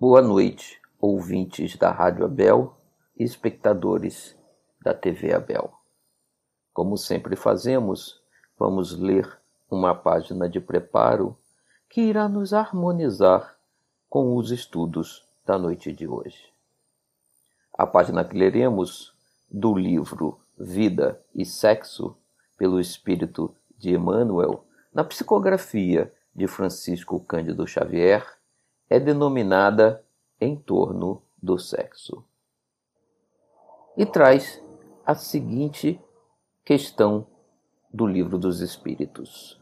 Boa noite, ouvintes da Rádio Abel e espectadores da TV Abel. Como sempre fazemos, vamos ler uma página de preparo que irá nos harmonizar com os estudos da noite de hoje. A página que leremos do livro Vida e Sexo, pelo espírito de Emmanuel, na psicografia de Francisco Cândido Xavier, é denominada Em torno do sexo. E traz a seguinte questão do Livro dos Espíritos.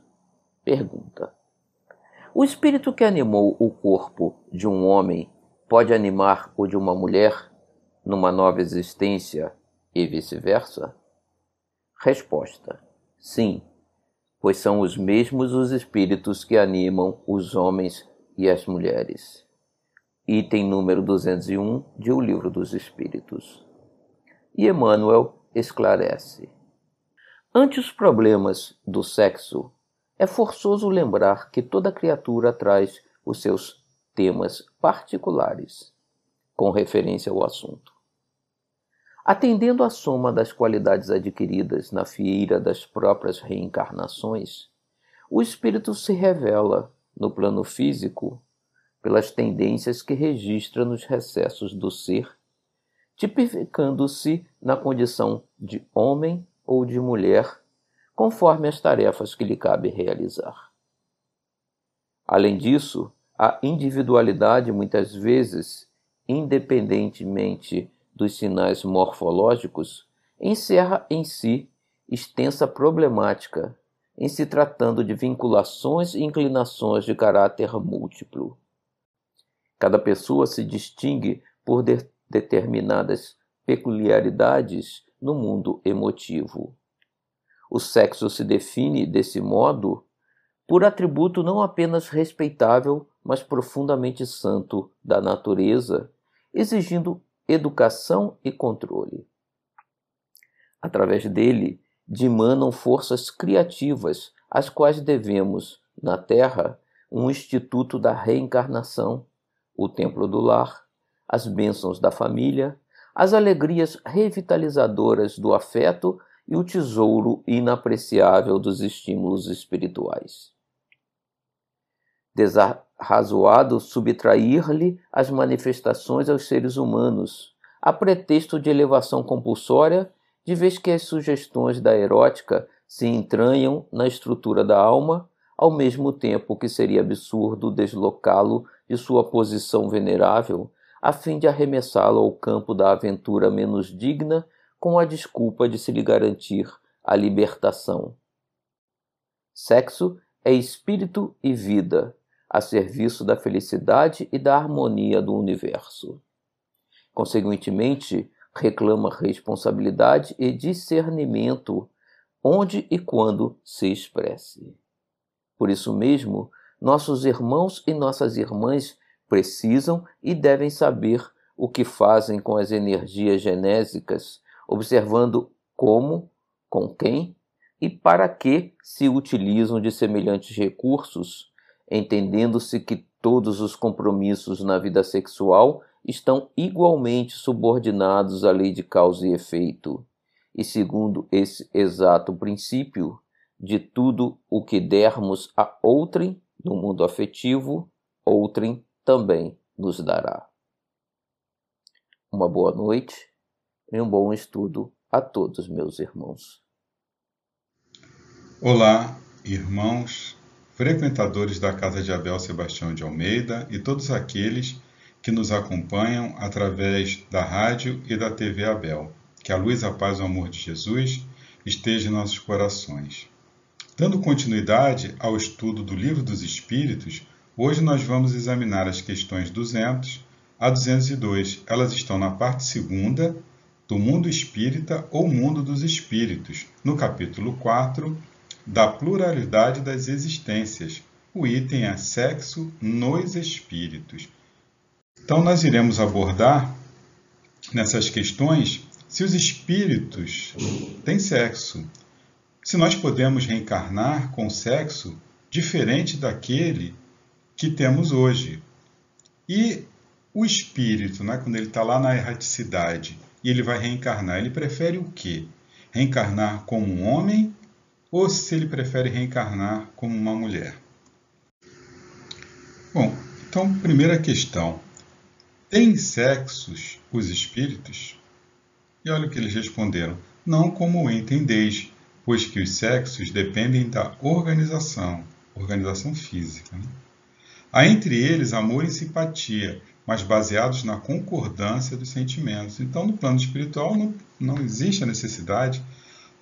Pergunta: O espírito que animou o corpo de um homem pode animar o de uma mulher numa nova existência e vice-versa? Resposta: Sim, pois são os mesmos os espíritos que animam os homens e as mulheres. Item número 201 de O Livro dos Espíritos. E Emmanuel esclarece. Ante os problemas do sexo, é forçoso lembrar que toda criatura traz os seus temas particulares com referência ao assunto. Atendendo à soma das qualidades adquiridas na fieira das próprias reencarnações, o espírito se revela no plano físico pelas tendências que registra nos recessos do ser, tipificando-se na condição de homem ou de mulher, conforme as tarefas que lhe cabe realizar. Além disso, a individualidade muitas vezes, independentemente dos sinais morfológicos, encerra em si extensa problemática em se tratando de vinculações e inclinações de caráter múltiplo. Cada pessoa se distingue por de determinadas peculiaridades no mundo emotivo. O sexo se define, desse modo, por atributo não apenas respeitável, mas profundamente santo da natureza, exigindo educação e controle. Através dele, dimanam forças criativas, às quais devemos, na Terra, um instituto da reencarnação, o templo do lar, as bênçãos da família, as alegrias revitalizadoras do afeto e o tesouro inapreciável dos estímulos espirituais. Desarrazoado subtrair-lhe as manifestações aos seres humanos, a pretexto de elevação compulsória de vez que as sugestões da erótica se entranham na estrutura da alma, ao mesmo tempo que seria absurdo deslocá-lo de sua posição venerável, a fim de arremessá-lo ao campo da aventura menos digna, com a desculpa de se lhe garantir a libertação. Sexo é espírito e vida, a serviço da felicidade e da harmonia do universo. Consequentemente, reclama responsabilidade e discernimento onde e quando se expresse. Por isso mesmo, nossos irmãos e nossas irmãs precisam e devem saber o que fazem com as energias genésicas, observando como, com quem e para que se utilizam de semelhantes recursos, entendendo-se que todos os compromissos na vida sexual estão igualmente subordinados à lei de causa e efeito, e segundo esse exato princípio, de tudo o que dermos a outrem no mundo afetivo, outrem também nos dará. Uma boa noite e um bom estudo a todos meus irmãos. Olá, irmãos, frequentadores da Casa de Abel Sebastião de Almeida e todos aqueles que nos acompanham através da rádio e da TV Abel. Que a luz, a paz e o amor de Jesus esteja em nossos corações. Dando continuidade ao estudo do Livro dos Espíritos, hoje nós vamos examinar as questões 200 a 202. Elas estão na parte segunda do mundo espírita ou mundo dos espíritos, no capítulo 4 da pluralidade das existências. O item é sexo nos espíritos. Então, nós iremos abordar nessas questões se os espíritos têm sexo, se nós podemos reencarnar com sexo diferente daquele que temos hoje. E o espírito, né, quando ele está lá na erraticidade e ele vai reencarnar, ele prefere o quê? Reencarnar como um homem ou se ele prefere reencarnar como uma mulher? Bom, então, primeira questão: tem sexos os espíritos? E olha o que eles responderam: não como entendeis, pois que os sexos dependem da organização, organização física. Né? Há entre eles amor e simpatia, mas baseados na concordância dos sentimentos. Então, no plano espiritual, não, não existe a necessidade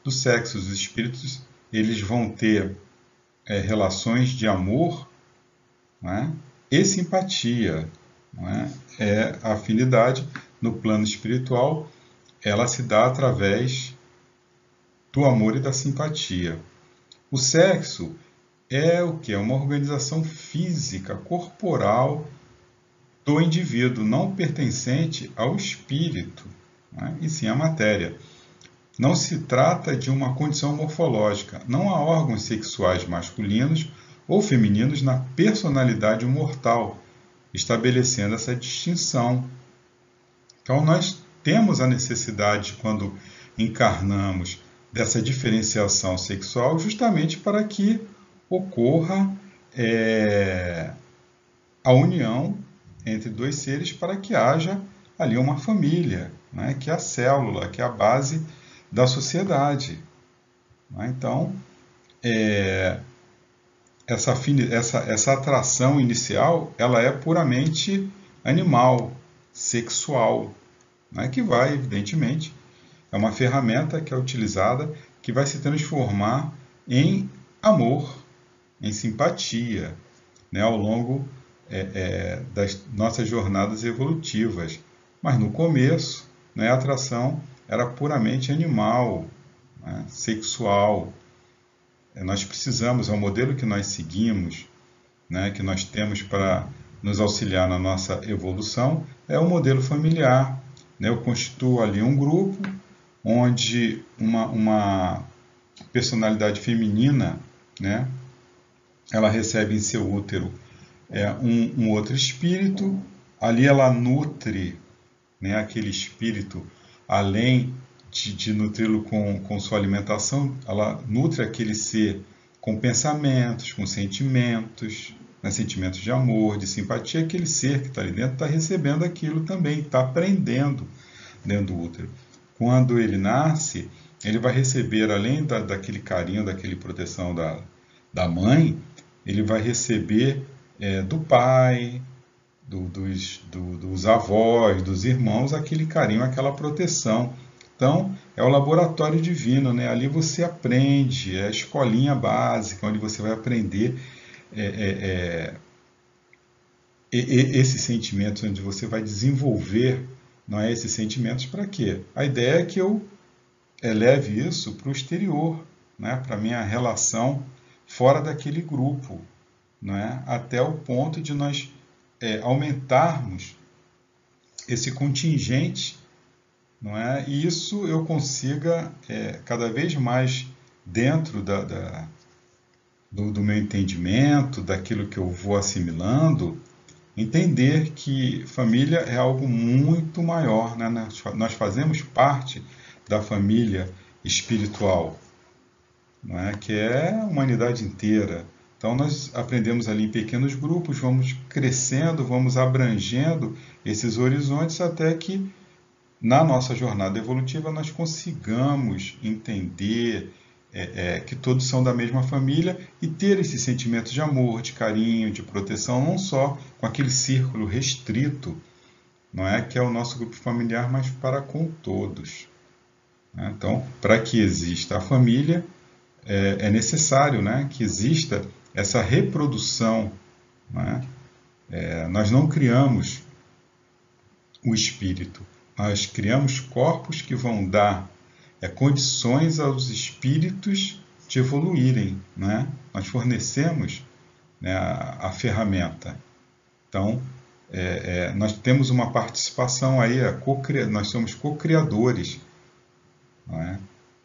do sexo. Os espíritos eles vão ter é, relações de amor né, e simpatia. Né? É a afinidade no plano espiritual, ela se dá através do amor e da simpatia. O sexo é o que? É uma organização física, corporal do indivíduo, não pertencente ao espírito, né? e sim à matéria. Não se trata de uma condição morfológica. Não há órgãos sexuais masculinos ou femininos na personalidade mortal, estabelecendo essa distinção. Então, nós temos a necessidade, quando encarnamos, dessa diferenciação sexual, justamente para que ocorra é, a união entre dois seres, para que haja ali uma família, né, que é a célula, que é a base da sociedade. Né? Então, é, essa, essa, essa atração inicial ela é puramente animal, sexual, né? que vai, evidentemente, é uma ferramenta que é utilizada que vai se transformar em amor, em simpatia, né? ao longo é, é, das nossas jornadas evolutivas. Mas no começo, né, a atração era puramente animal, né, sexual. É, nós precisamos, é o modelo que nós seguimos, né, que nós temos para nos auxiliar na nossa evolução, é o modelo familiar. Né? Eu constituo ali um grupo onde uma, uma personalidade feminina, né, ela recebe em seu útero é, um, um outro espírito, ali ela nutre né, aquele espírito além de, de nutri-lo com, com sua alimentação, ela nutre aquele ser com pensamentos, com sentimentos, né, sentimentos de amor, de simpatia. Aquele ser que está ali dentro está recebendo aquilo também, está aprendendo dentro do útero. Quando ele nasce, ele vai receber, além da, daquele carinho, daquele proteção da, da mãe, ele vai receber é, do pai, do, dos, do, dos avós, dos irmãos, aquele carinho, aquela proteção. Então, é o laboratório divino, né? ali você aprende, é a escolinha básica, onde você vai aprender é, é, é, esses sentimentos, onde você vai desenvolver não é, esses sentimentos para quê? A ideia é que eu eleve isso para o exterior, né? para a minha relação fora daquele grupo, não é? até o ponto de nós é, aumentarmos esse contingente, não é? E isso eu consiga é, cada vez mais dentro da, da do, do, meu entendimento, daquilo que eu vou assimilando, entender que família é algo muito maior, né? nós, nós fazemos parte da família espiritual, não é? que é a humanidade inteira. Então, nós aprendemos ali em pequenos grupos, vamos crescendo, vamos abrangendo esses horizontes até que, na nossa jornada evolutiva, nós consigamos entender é, é, que todos são da mesma família e ter esse sentimento de amor, de carinho, de proteção, não só com aquele círculo restrito, não é que é o nosso grupo familiar, mas para com todos. Né? Então, para que exista a família, é, é necessário né, que exista essa reprodução. Né? Nós não criamos o espírito, nós criamos corpos que vão dar é, condições aos espíritos de evoluírem. Né? Nós fornecemos né, a, a, ferramenta. Então, é, é, nós temos uma participação aí, nós somos co-criadores é?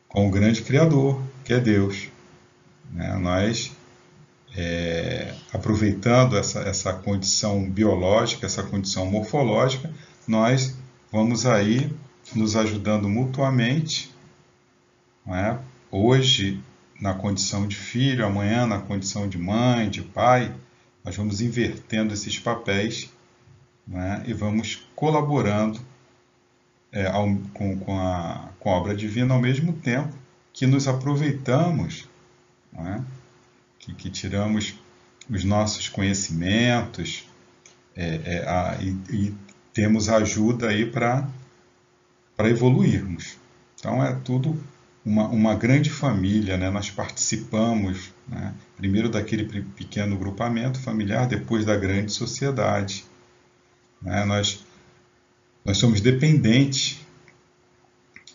com o grande Criador, que é Deus. Né? Nós é, aproveitando essa, essa condição biológica, essa condição morfológica, nós vamos aí nos ajudando mutuamente. É? Hoje, na condição de filho, amanhã, na condição de mãe, de pai, nós vamos invertendo esses papéis né? e vamos colaborando é, ao, com, com, a, com a obra divina ao mesmo tempo que nos aproveitamos, é? que, que, tiramos os nossos conhecimentos é, é a, e, e, temos ajuda aí para evoluirmos. Então é tudo uma, uma grande família, né? nós participamos né? primeiro daquele pequeno grupamento familiar, depois da grande sociedade. Né? Nós, nós somos dependentes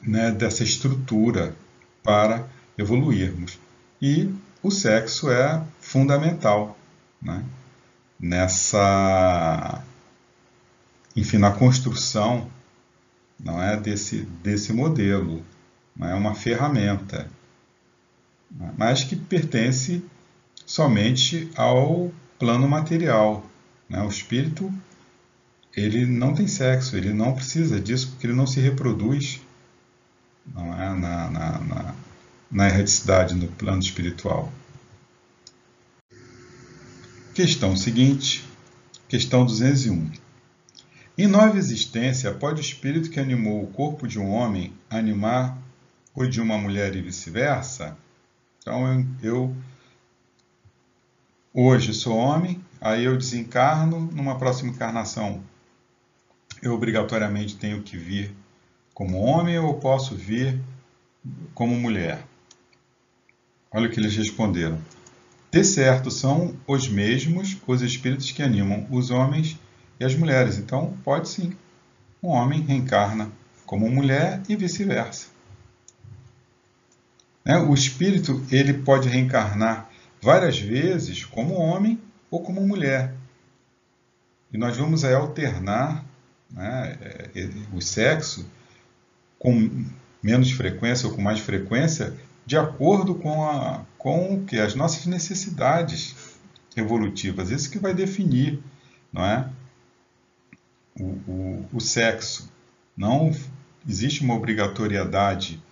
né, dessa estrutura para evoluirmos. E o sexo é fundamental né? nessa, enfim, na construção não é desse, desse modelo, não é uma ferramenta, mas que pertence somente ao plano material. Né? O espírito ele não tem sexo, ele não precisa disso porque ele não se reproduz não é? na, na, na, na erradicidade no plano espiritual. Questão seguinte, questão 201. Em nova existência, pode o espírito que animou o corpo de um homem animar o de uma mulher e vice-versa? Então, eu, eu hoje sou homem, aí eu desencarno, numa próxima encarnação eu obrigatoriamente tenho que vir como homem ou posso vir como mulher? Olha o que eles responderam. De certo, são os mesmos os espíritos que animam os homens e as mulheres. Então, pode sim. Um homem reencarna como mulher e vice-versa. Né? O espírito ele pode reencarnar várias vezes como homem ou como mulher. E nós vamos aí alternar né, é, é, o sexo com menos frequência ou com mais frequência, de acordo com, a, com que as nossas necessidades evolutivas. Isso que vai definir não é? O, o, o sexo. Não existe uma obrigatoriedade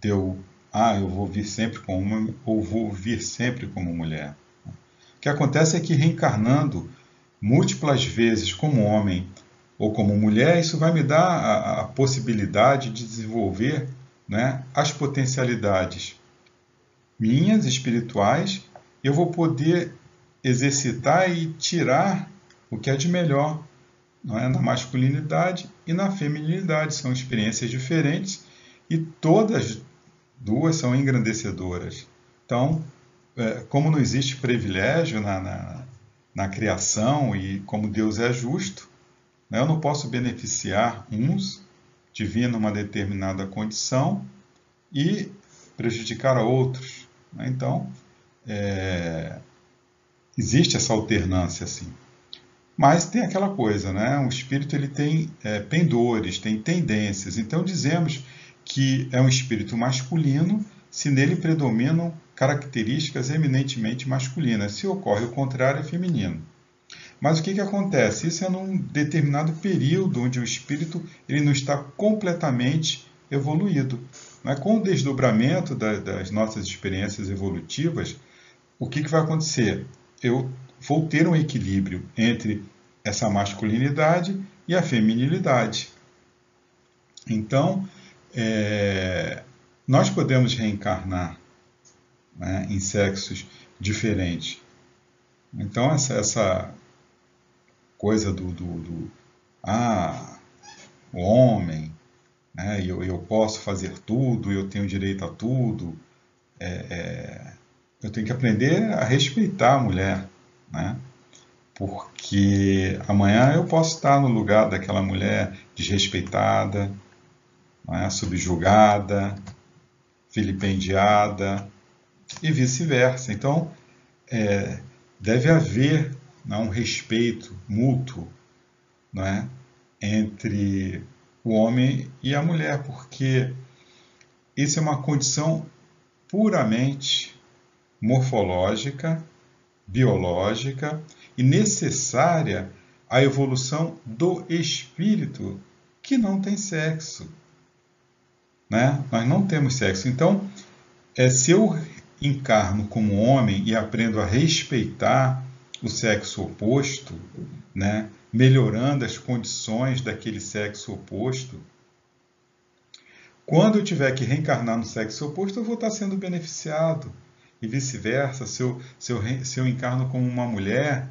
de eu, ah, eu vou vir sempre como homem ou vou vir sempre como mulher. O que acontece é que reencarnando múltiplas vezes como homem ou como mulher, isso vai me dar a, a possibilidade de desenvolver né, as potencialidades minhas espirituais, eu vou poder exercitar e tirar o que é de melhor não é? na masculinidade e na feminilidade. São experiências diferentes e todas duas são engrandecedoras. Então, é, como não existe privilégio na, na, na criação e como Deus é justo, né? Eu não posso beneficiar uns de vir numa determinada condição e prejudicar a outros. Né? Então, é, existe essa alternância assim. Mas tem aquela coisa, né? O espírito ele tem é, pendores, tem tendências. Então dizemos que é um espírito masculino se nele predominam características eminentemente masculinas. Se ocorre o contrário, é feminino. Mas o que, que acontece? Isso é num determinado período onde o espírito ele não está completamente evoluído. é Com o desdobramento da, das nossas experiências evolutivas, o que, que vai acontecer? Eu vou ter um equilíbrio entre essa masculinidade e a feminilidade. Então, é, nós podemos reencarnar né, em sexos diferentes. Então, essa, essa coisa do, do, do ah, o homem, né, eu, eu posso fazer tudo, eu tenho direito a tudo. É, é, eu tenho que aprender a respeitar a mulher, né? porque amanhã eu posso estar no lugar daquela mulher desrespeitada, né, subjugada, vilipendiada e vice-versa. Então, é, deve haver né, um respeito mútuo né, entre o homem e a mulher, porque isso é uma condição puramente morfológica biológica e necessária à evolução do espírito, que não tem sexo. Né? Nós não temos sexo. Então, é, se eu encarno como homem e aprendo a respeitar o sexo oposto, né? melhorando as condições daquele sexo oposto, quando eu tiver que reencarnar no sexo oposto, eu vou estar sendo beneficiado. E vice-versa, se eu, se, eu, se eu encarno como uma mulher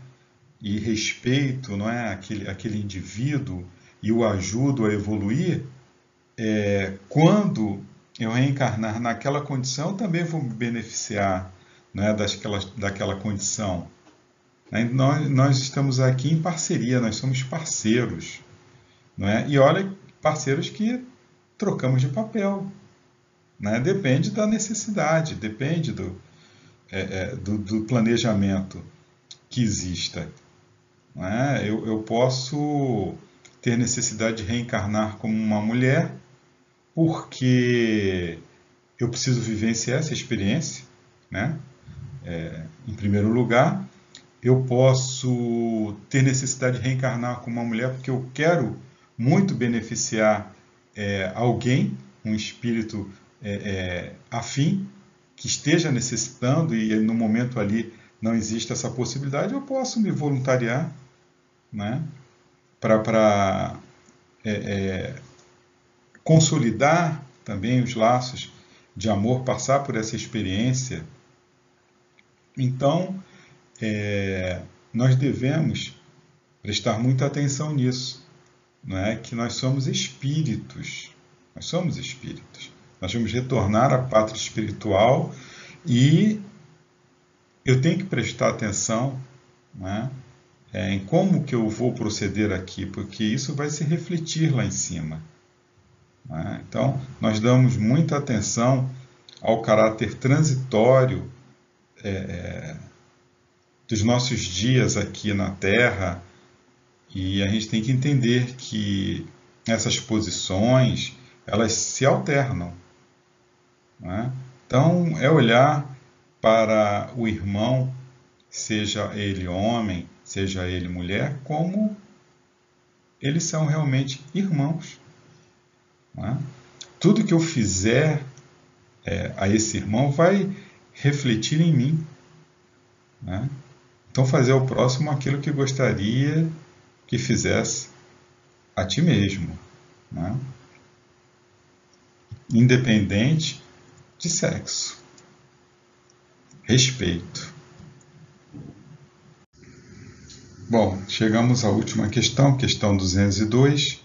e respeito não é, aquele, aquele indivíduo e o ajudo a evoluir, é, quando eu reencarnar naquela condição, eu também vou me beneficiar né, daquela, daquela condição. Né? Nós, nós estamos aqui em parceria, nós somos parceiros. Não é? E olha, parceiros que trocamos de papel. Né? Depende da necessidade, depende do, é, é, do, do, planejamento que exista. Né? Eu, eu posso ter necessidade de reencarnar como uma mulher porque eu preciso vivenciar essa experiência, né? É, em primeiro lugar, eu posso ter necessidade de reencarnar como uma mulher porque eu quero muito beneficiar é, alguém, um espírito é, é, afim, que esteja necessitando e no momento ali não existe essa possibilidade, eu posso me voluntariar né, para é, é, consolidar também os laços de amor, passar por essa experiência. Então, é, nós devemos prestar muita atenção nisso não é? que nós somos espíritos. Nós somos espíritos. Nós vamos retornar à pátria espiritual e eu tenho que prestar atenção é? É, em como que eu vou proceder aqui, porque isso vai se refletir lá em cima. É? Então, nós damos muita atenção ao caráter transitório é, é, dos nossos dias aqui na Terra, e a gente tem que entender que essas posições elas se alternam. Né? Então, é olhar para o irmão, seja ele homem, seja ele mulher, como eles são realmente irmãos. Né? Tudo que eu fizer é, a esse irmão vai refletir em mim. Né? Então, fazer ao próximo aquilo que gostaria que fizesse a ti mesmo, né? independente de sexo. Respeito. Bom, chegamos à última questão, questão 202.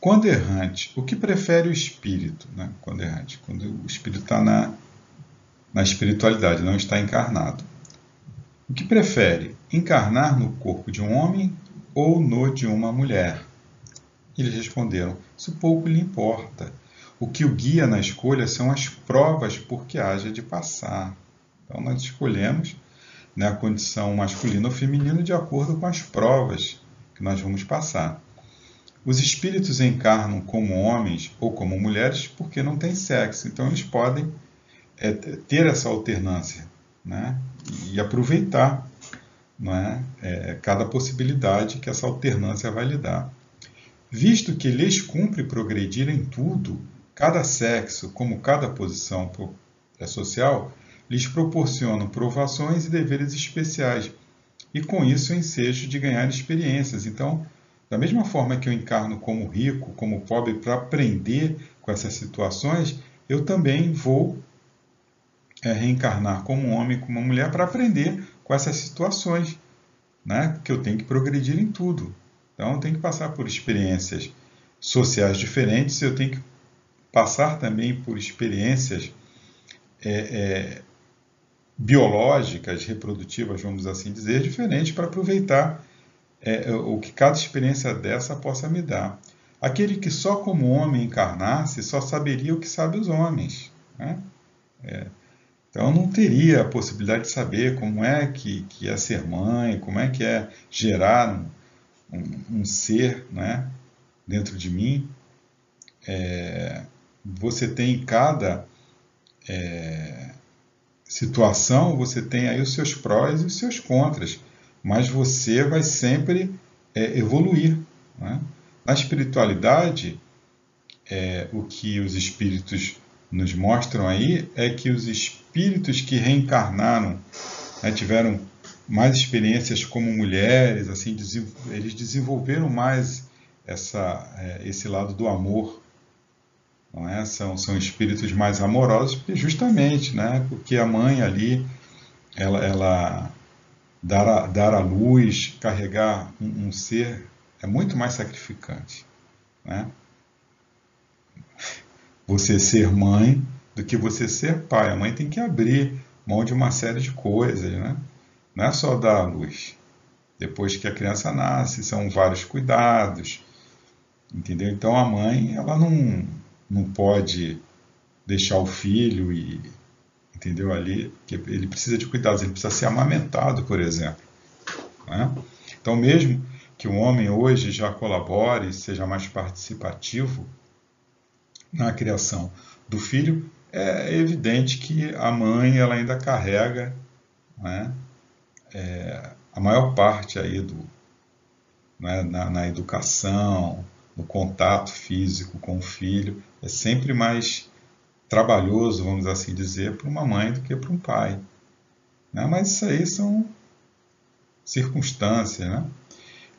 Quando errante, o que prefere o espírito? Né? Quando errante, quando o espírito está na, na espiritualidade, não está encarnado. O que prefere? Encarnar no corpo de um homem ou no de uma mulher? Eles responderam: Isso pouco lhe importa. O que o guia na escolha são as provas por que haja de passar. Então, nós escolhemos né, a condição masculina ou feminina de acordo com as provas que nós vamos passar. Os espíritos encarnam como homens ou como mulheres porque não têm sexo, então eles podem é, ter essa alternância né, e aproveitar não é? é? cada possibilidade que essa alternância vai lhe dar. Visto que lhes cumpre progredir em tudo, cada sexo, como cada posição é social, lhes proporcionam provações e deveres especiais, e com isso o ensejo de ganhar experiências. Então, da mesma forma que eu encarno como rico, como pobre, para aprender com essas situações, eu também vou é, reencarnar como homem, como uma mulher, para aprender com essas situações, né? que eu tenho que progredir em tudo. Então, eu tenho que passar por experiências sociais diferentes, eu tenho que passar também por experiências é, é, biológicas, reprodutivas, vamos assim dizer, diferentes para aproveitar é, o que cada experiência dessa possa me dar. Aquele que só como homem encarnasse só saberia o que sabe os homens. Né? É, então não teria a possibilidade de saber como é que, que é ser mãe, como é que é gerar um, um, um ser né, dentro de mim. É, você tem cada é, situação, você tem aí os seus prós e os seus contras, mas você vai sempre é, evoluir. Né? Na espiritualidade, é, o que os espíritos nos mostram aí é que os espíritos que reencarnaram, né, tiveram mais experiências como mulheres, assim, eles desenvolveram mais essa, é, esse lado do amor não é? São, são espíritos mais amorosos, porque justamente, né? Porque a mãe ali, ela, ela dar, a, dar a luz, carregar um, um ser é muito mais sacrificante, né? Você ser mãe do que você ser pai. A mãe tem que abrir mão de uma série de coisas, né? Não é só dar a luz. Depois que a criança nasce, são vários cuidados, entendeu? Então a mãe, ela não, não pode deixar o filho e entendeu ali que ele precisa de cuidados, ele precisa ser amamentado, por exemplo. Né? Então, mesmo que o homem hoje já colabore, seja mais participativo na criação do filho, é evidente que a mãe ela ainda carrega né, é, a maior parte aí do, né, na, na educação, no contato físico com o filho, é sempre mais trabalhoso, vamos assim dizer, para uma mãe do que para um pai. Né? Mas isso aí são circunstâncias, né?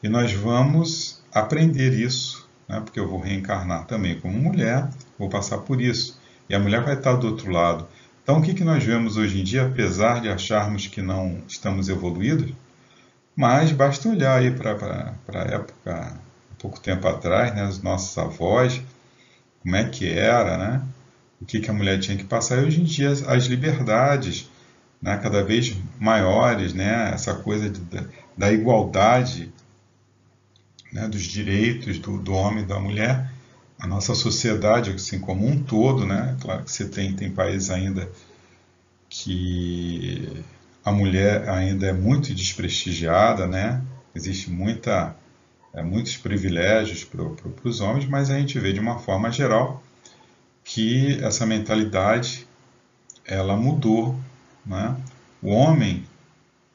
E nós vamos aprender isso, né? porque eu vou reencarnar também como mulher, vou passar por isso. E a mulher vai estar do outro lado. Então, o que, que nós vemos hoje em dia, apesar de acharmos que não estamos evoluídos, mas basta olhar aí para a época, pouco tempo atrás, né, os nossos avós, como é que era, né? O que, que a mulher tinha que passar. E hoje em dia as liberdades, né, cada vez maiores, né? Essa coisa de, da igualdade, né, dos direitos do, do homem e da mulher, a nossa sociedade, assim como um todo, né? Claro que você tem tem países ainda que a mulher ainda é muito desprestigiada, né? Existe muita é, muitos privilégios para pro, os homens, mas a gente vê de uma forma geral que essa mentalidade ela mudou. Né? O homem,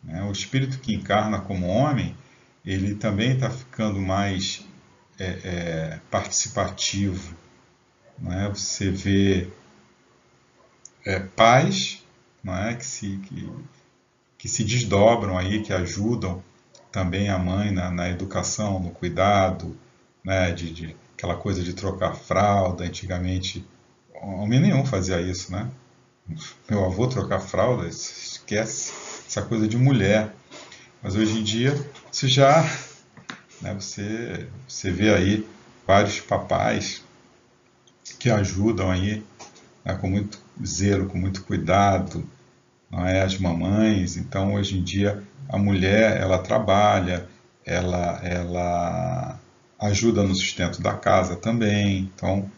né, o espírito que encarna como homem, ele também está ficando mais é, é, participativo. Né? Você vê é, pais é, que, se, que, que se desdobram aí, que ajudam também a mãe na, na educação, no cuidado, né, de, de, aquela coisa de trocar fralda. Antigamente, homem nenhum fazia isso, né? Meu avô trocar fralda, esquece essa coisa de mulher. Mas hoje em dia, você já, né, você, você vê aí vários papais que ajudam aí né, com muito zelo, com muito cuidado, não é? As mamães. Então, hoje em dia, a mulher ela trabalha, ela, ela ajuda no sustento da casa também. Então,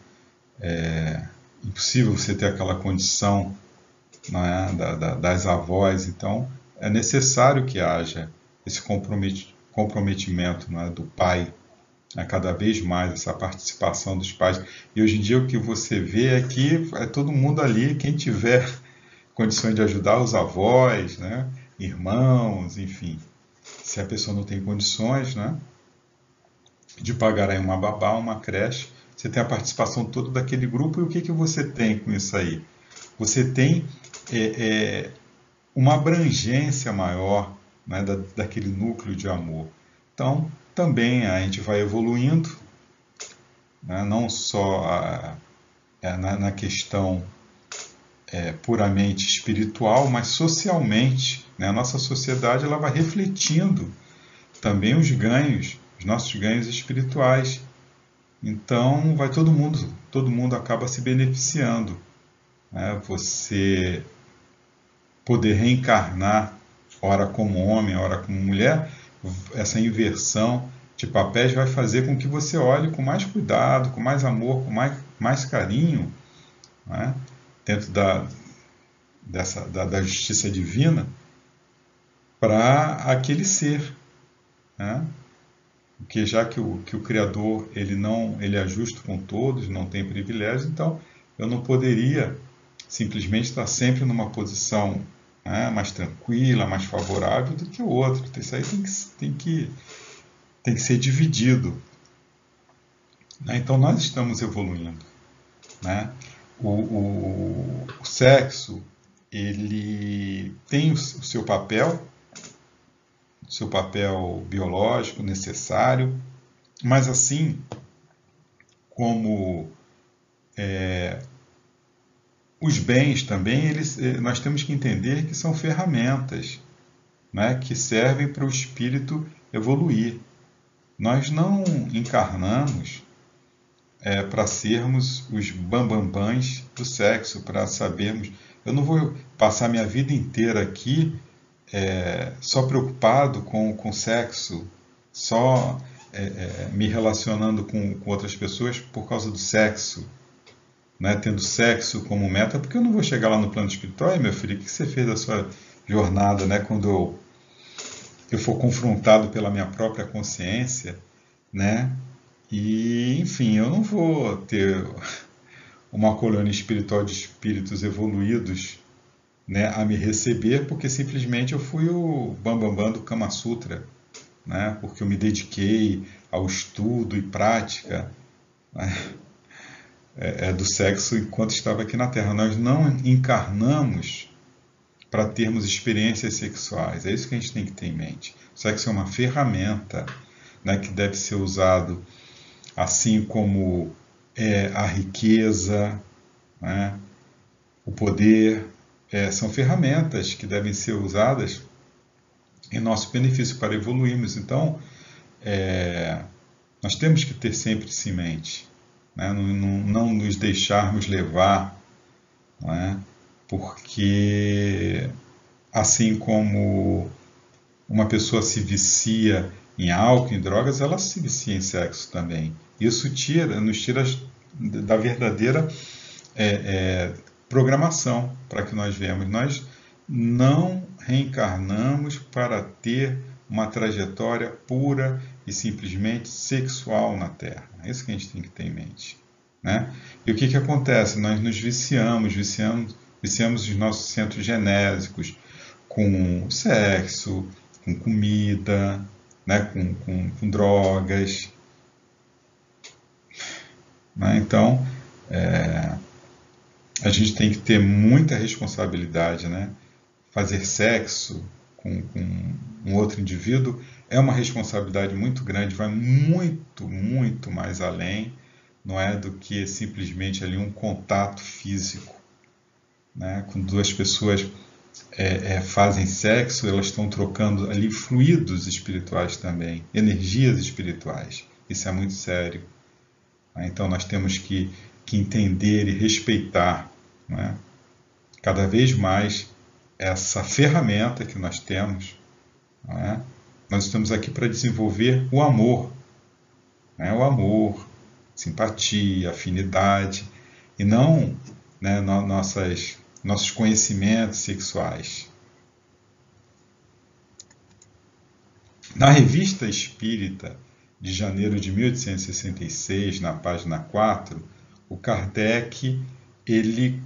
é impossível você ter aquela condição é, da, da, das avós. Então, é necessário que haja esse comprometimento é, do pai, é, cada vez mais essa participação dos pais. E hoje em dia o que você vê é que é todo mundo ali, quem tiver condições de ajudar os avós, né? Irmãos, enfim. Se a pessoa não tem condições né? de pagar aí uma babá, uma creche, você tem a participação toda daquele grupo e o que, que você tem com isso aí? Você tem é, é, uma abrangência maior né, da, daquele núcleo de amor. Então, também a gente vai evoluindo, né, não só a, é, na, na questão é, puramente espiritual, mas socialmente. Né? A nossa sociedade ela vai refletindo também os ganhos, os nossos ganhos espirituais. Então, vai todo mundo, todo mundo acaba se beneficiando. Né? Você poder reencarnar, ora como homem, ora como mulher, essa inversão de papéis vai fazer com que você olhe com mais cuidado, com mais amor, com mais, mais carinho né? dentro da, dessa, da, da justiça divina para aquele ser. Né? Porque já que o, que o Criador ele não ele é justo com todos, não tem privilégios, então eu não poderia simplesmente está sempre numa posição né, mais tranquila, mais favorável do que o outro. Isso aí tem que, tem que, tem que ser dividido. Né? Então nós estamos evoluindo. Né? O, o, o sexo ele tem o, seu papel, seu papel biológico necessário, mas assim como é, os bens também, eles, eh, nós temos que entender que são ferramentas né, que servem para o espírito evoluir. Nós não encarnamos é, para sermos os bambambãs do sexo, para sabermos. Eu não vou passar minha vida inteira aqui é, só preocupado com o sexo, só é, é, me relacionando com, com outras pessoas por causa do sexo né, tendo sexo como meta, porque eu não vou chegar lá no plano espiritual, meu filho, o que você fez da sua jornada, né, quando eu, eu for confrontado pela minha própria consciência, né, e enfim, eu não vou ter uma colônia espiritual de espíritos evoluídos né, a me receber, porque simplesmente eu fui o bambambam bam, bam do Kama Sutra, né, porque eu me dediquei ao estudo e prática. Né, é, é, do sexo enquanto estava aqui na Terra. Nós não encarnamos para termos experiências sexuais. É isso que a gente tem que ter em mente. O sexo é uma ferramenta né, que deve ser usado assim como é, a riqueza, né, o poder, é, são ferramentas que devem ser usadas em nosso benefício para evoluirmos. Então, é, nós temos que ter sempre isso em mente né? não, não, não, nos deixarmos levar, é? porque assim como uma pessoa se vicia em álcool, em drogas, ela se vicia em sexo também. Isso tira, nos tira da verdadeira é, é, programação para que nós vemos. Nós não reencarnamos para ter uma trajetória pura e simplesmente sexual na Terra. É isso que a gente tem que ter em mente. Né? E o que, que acontece? Nós nos viciamos, viciamos, viciamos os nossos centros genésicos com sexo, com comida, né? com, com, com drogas. Né? Então, é, a gente tem que ter muita responsabilidade. Né? Fazer sexo com, com um outro indivíduo é uma responsabilidade muito grande, vai muito, muito mais além, não é do que simplesmente ali um contato físico. Né? Quando duas pessoas é, é, fazem sexo, elas estão trocando ali fluidos espirituais também, energias espirituais. Isso é muito sério. Então nós temos que, que entender e respeitar né? cada vez mais essa ferramenta que nós temos. Né? Nós estamos aqui para desenvolver o amor. Né? O amor, simpatia, afinidade, e não né, nossas, nossos conhecimentos sexuais. Na revista Espírita de janeiro de 1866, na página 4, o Kardec ele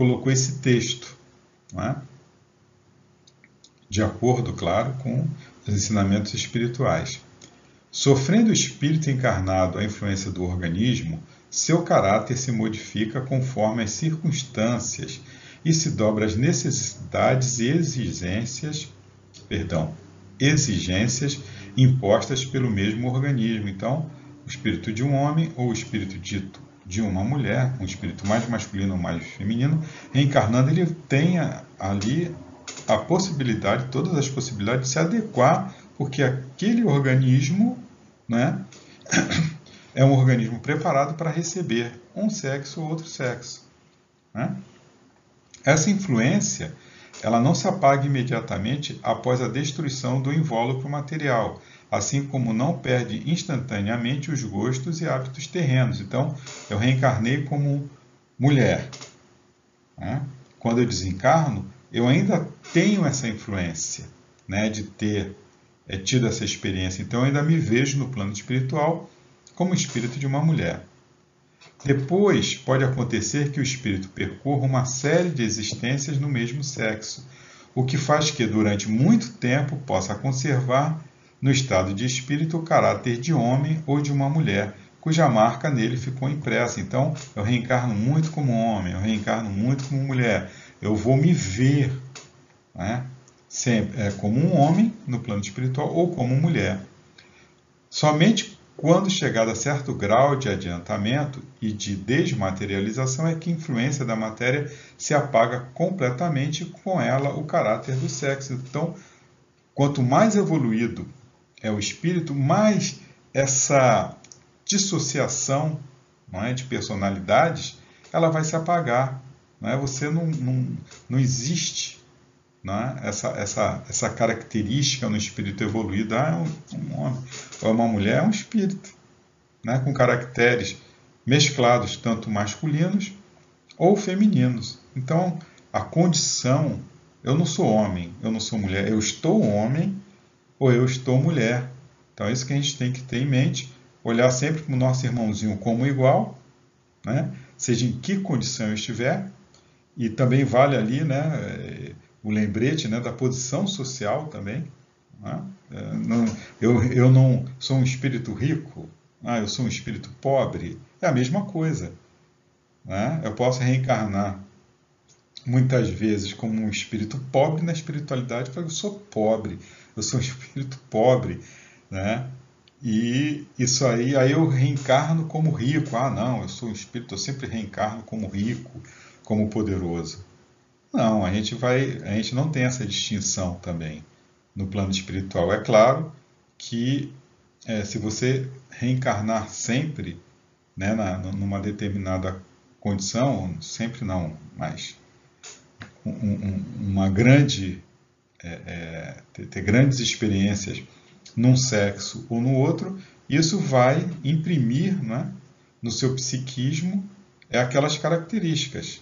colocou esse texto, é? de acordo, claro, com os ensinamentos espirituais. Sofrendo o espírito encarnado a influência do organismo, seu caráter se modifica conforme as circunstâncias e se dobra às necessidades e exigências, perdão, exigências impostas pelo mesmo organismo. Então, o espírito de um homem ou o espírito dito de uma mulher, um espírito mais masculino ou mais feminino, reencarnando, ele tem ali a possibilidade, todas as possibilidades de se adequar, porque aquele organismo né, é um organismo preparado para receber um sexo ou outro sexo. Né? Essa influência ela não se apaga imediatamente após a destruição do invólucro material, assim como não perde instantaneamente os gostos e hábitos terrenos. Então, eu reencarnei como mulher. Né? Quando eu desencarno, eu ainda tenho essa influência né, de ter é, tido essa experiência. Então, eu ainda me vejo no plano espiritual como espírito de uma mulher. Depois, pode acontecer que o espírito percorra uma série de existências no mesmo sexo, o que faz que, durante muito tempo, possa conservar no estado de espírito o caráter de homem ou de uma mulher, cuja marca nele ficou impressa. Então, eu reencarno muito como homem, eu reencarno muito como mulher, eu vou me ver né? Sempre, é, como um homem no plano espiritual ou como mulher. Somente quando chegado a certo grau de adiantamento e de desmaterialização é que a influência da matéria se apaga completamente com ela o caráter do sexo. Então, quanto mais evoluído é o espírito, mais essa dissociação não é, de personalidades ela vai se apagar. Não é? Você não, não, não existe né? essa, essa, essa característica no espírito evoluído. Ah, é um, um homem ou uma mulher, é um espírito, né? com caracteres mesclados, tanto masculinos ou femininos. Então, a condição, eu não sou homem, eu não sou mulher, eu estou homem ou eu estou mulher. Então, é isso que a gente tem que ter em mente, olhar sempre para o nosso irmãozinho como igual, né? seja em que condição eu estiver, e também vale ali, né, o lembrete né, da posição social também. Né? Não, eu, eu não sou um espírito rico, ah, eu sou um espírito pobre. É a mesma coisa. Né? Eu posso reencarnar muitas vezes como um espírito pobre na espiritualidade, porque eu sou pobre, eu sou um espírito pobre. Né? E isso aí, aí eu reencarno como rico. Ah, não, eu sou um espírito, eu sempre reencarno como rico, como poderoso. Não, a gente vai, a gente não tem essa distinção também no plano espiritual. É claro que é, se você reencarnar sempre, né, na, numa determinada condição, sempre não, mas um, um, uma grande é, é, ter, ter grandes experiências num sexo ou no outro, isso vai imprimir né, no seu psiquismo é aquelas características.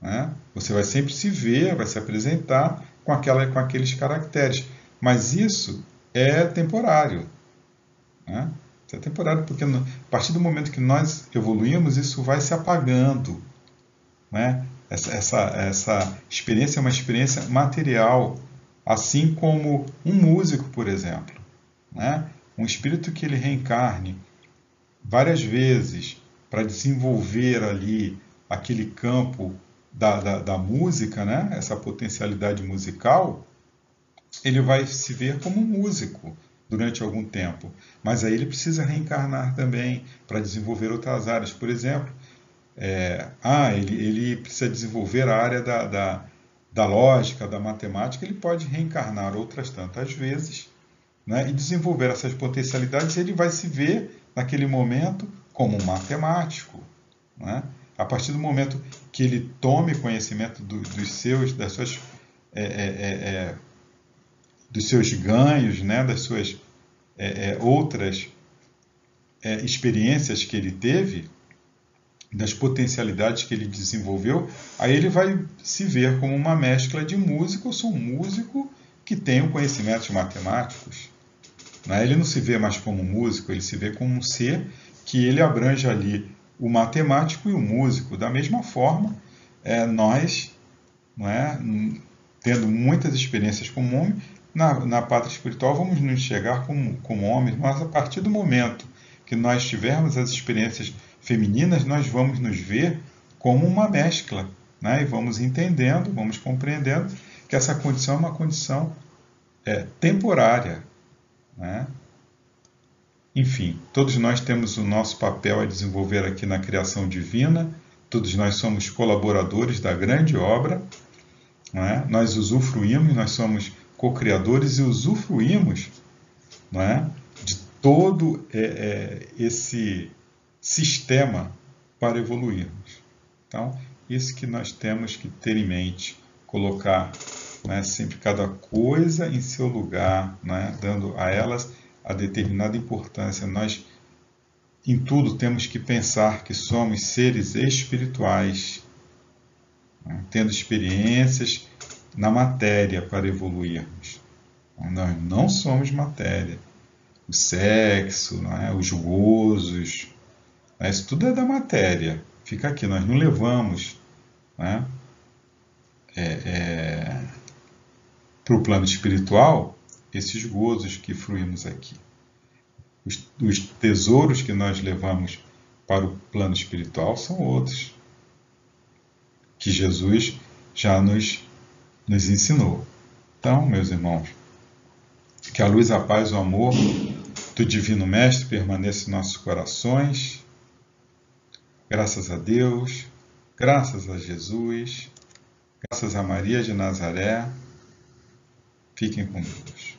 Né? Você vai sempre se ver, vai se apresentar com, aquela, com aqueles caracteres. Mas isso é temporário. Né? Isso é temporário, porque a partir do momento que nós evoluímos, isso vai se apagando. Né? Essa, essa, essa experiência é uma experiência material, assim como um músico, por exemplo. Né? Um espírito que ele reencarne várias vezes para desenvolver ali aquele campo da, da, da música, né? essa potencialidade musical, ele vai se ver como músico durante algum tempo. Mas aí ele precisa reencarnar também para desenvolver outras áreas. Por exemplo, é, ah, ele, ele precisa desenvolver a área da, da, da lógica, da matemática, ele pode reencarnar outras tantas vezes né, e desenvolver essas potencialidades. Ele vai se ver, naquele momento, como um matemático. Né? a partir do momento que ele tome conhecimento do, dos seus, das suas, é, é, é, é dos seus ganhos, né, das suas é, outras experiências que ele teve, das potencialidades que ele desenvolveu, aí ele vai se ver como uma mescla de músico. Eu sou um músico que tem conhecimentos matemáticos. Né? Ele não se vê mais como músico, ele se vê como um ser que ele abrange ali o matemático e o músico. Da mesma forma, é, nós, não é, tendo muitas experiências como homem, na, na pátria espiritual vamos nos chegar como, como homens, mas a partir do momento que nós tivermos as experiências femininas, nós vamos nos ver como uma mescla, né? e vamos entendendo, vamos compreendendo que essa condição é uma condição é, temporária. Né? Enfim, todos nós temos o nosso papel a desenvolver aqui na criação divina, todos nós somos colaboradores da grande obra, é? nós usufruímos, nós somos co-criadores e usufruímos é? de todo é, é, esse sistema para evoluirmos. Então, isso que nós temos que ter em mente, colocar né, sempre cada coisa em seu lugar, né, dando a elas a determinada importância. Nós, em tudo, temos que pensar que somos seres espirituais, né? tendo experiências na matéria para evoluirmos. Nós não somos matéria. O sexo, é? os gozos, Isso tudo é da matéria. Fica aqui, nós não levamos né, é, é, para o plano espiritual esses gozos que fruímos aqui. Os, os tesouros que nós levamos para o plano espiritual são outros, que Jesus já nos, nos ensinou. Então, meus irmãos, que a luz, a paz, o amor do Divino Mestre permaneça em nossos corações. Graças a Deus, graças a Jesus, graças a Maria de Nazaré. Fiquem com Deus.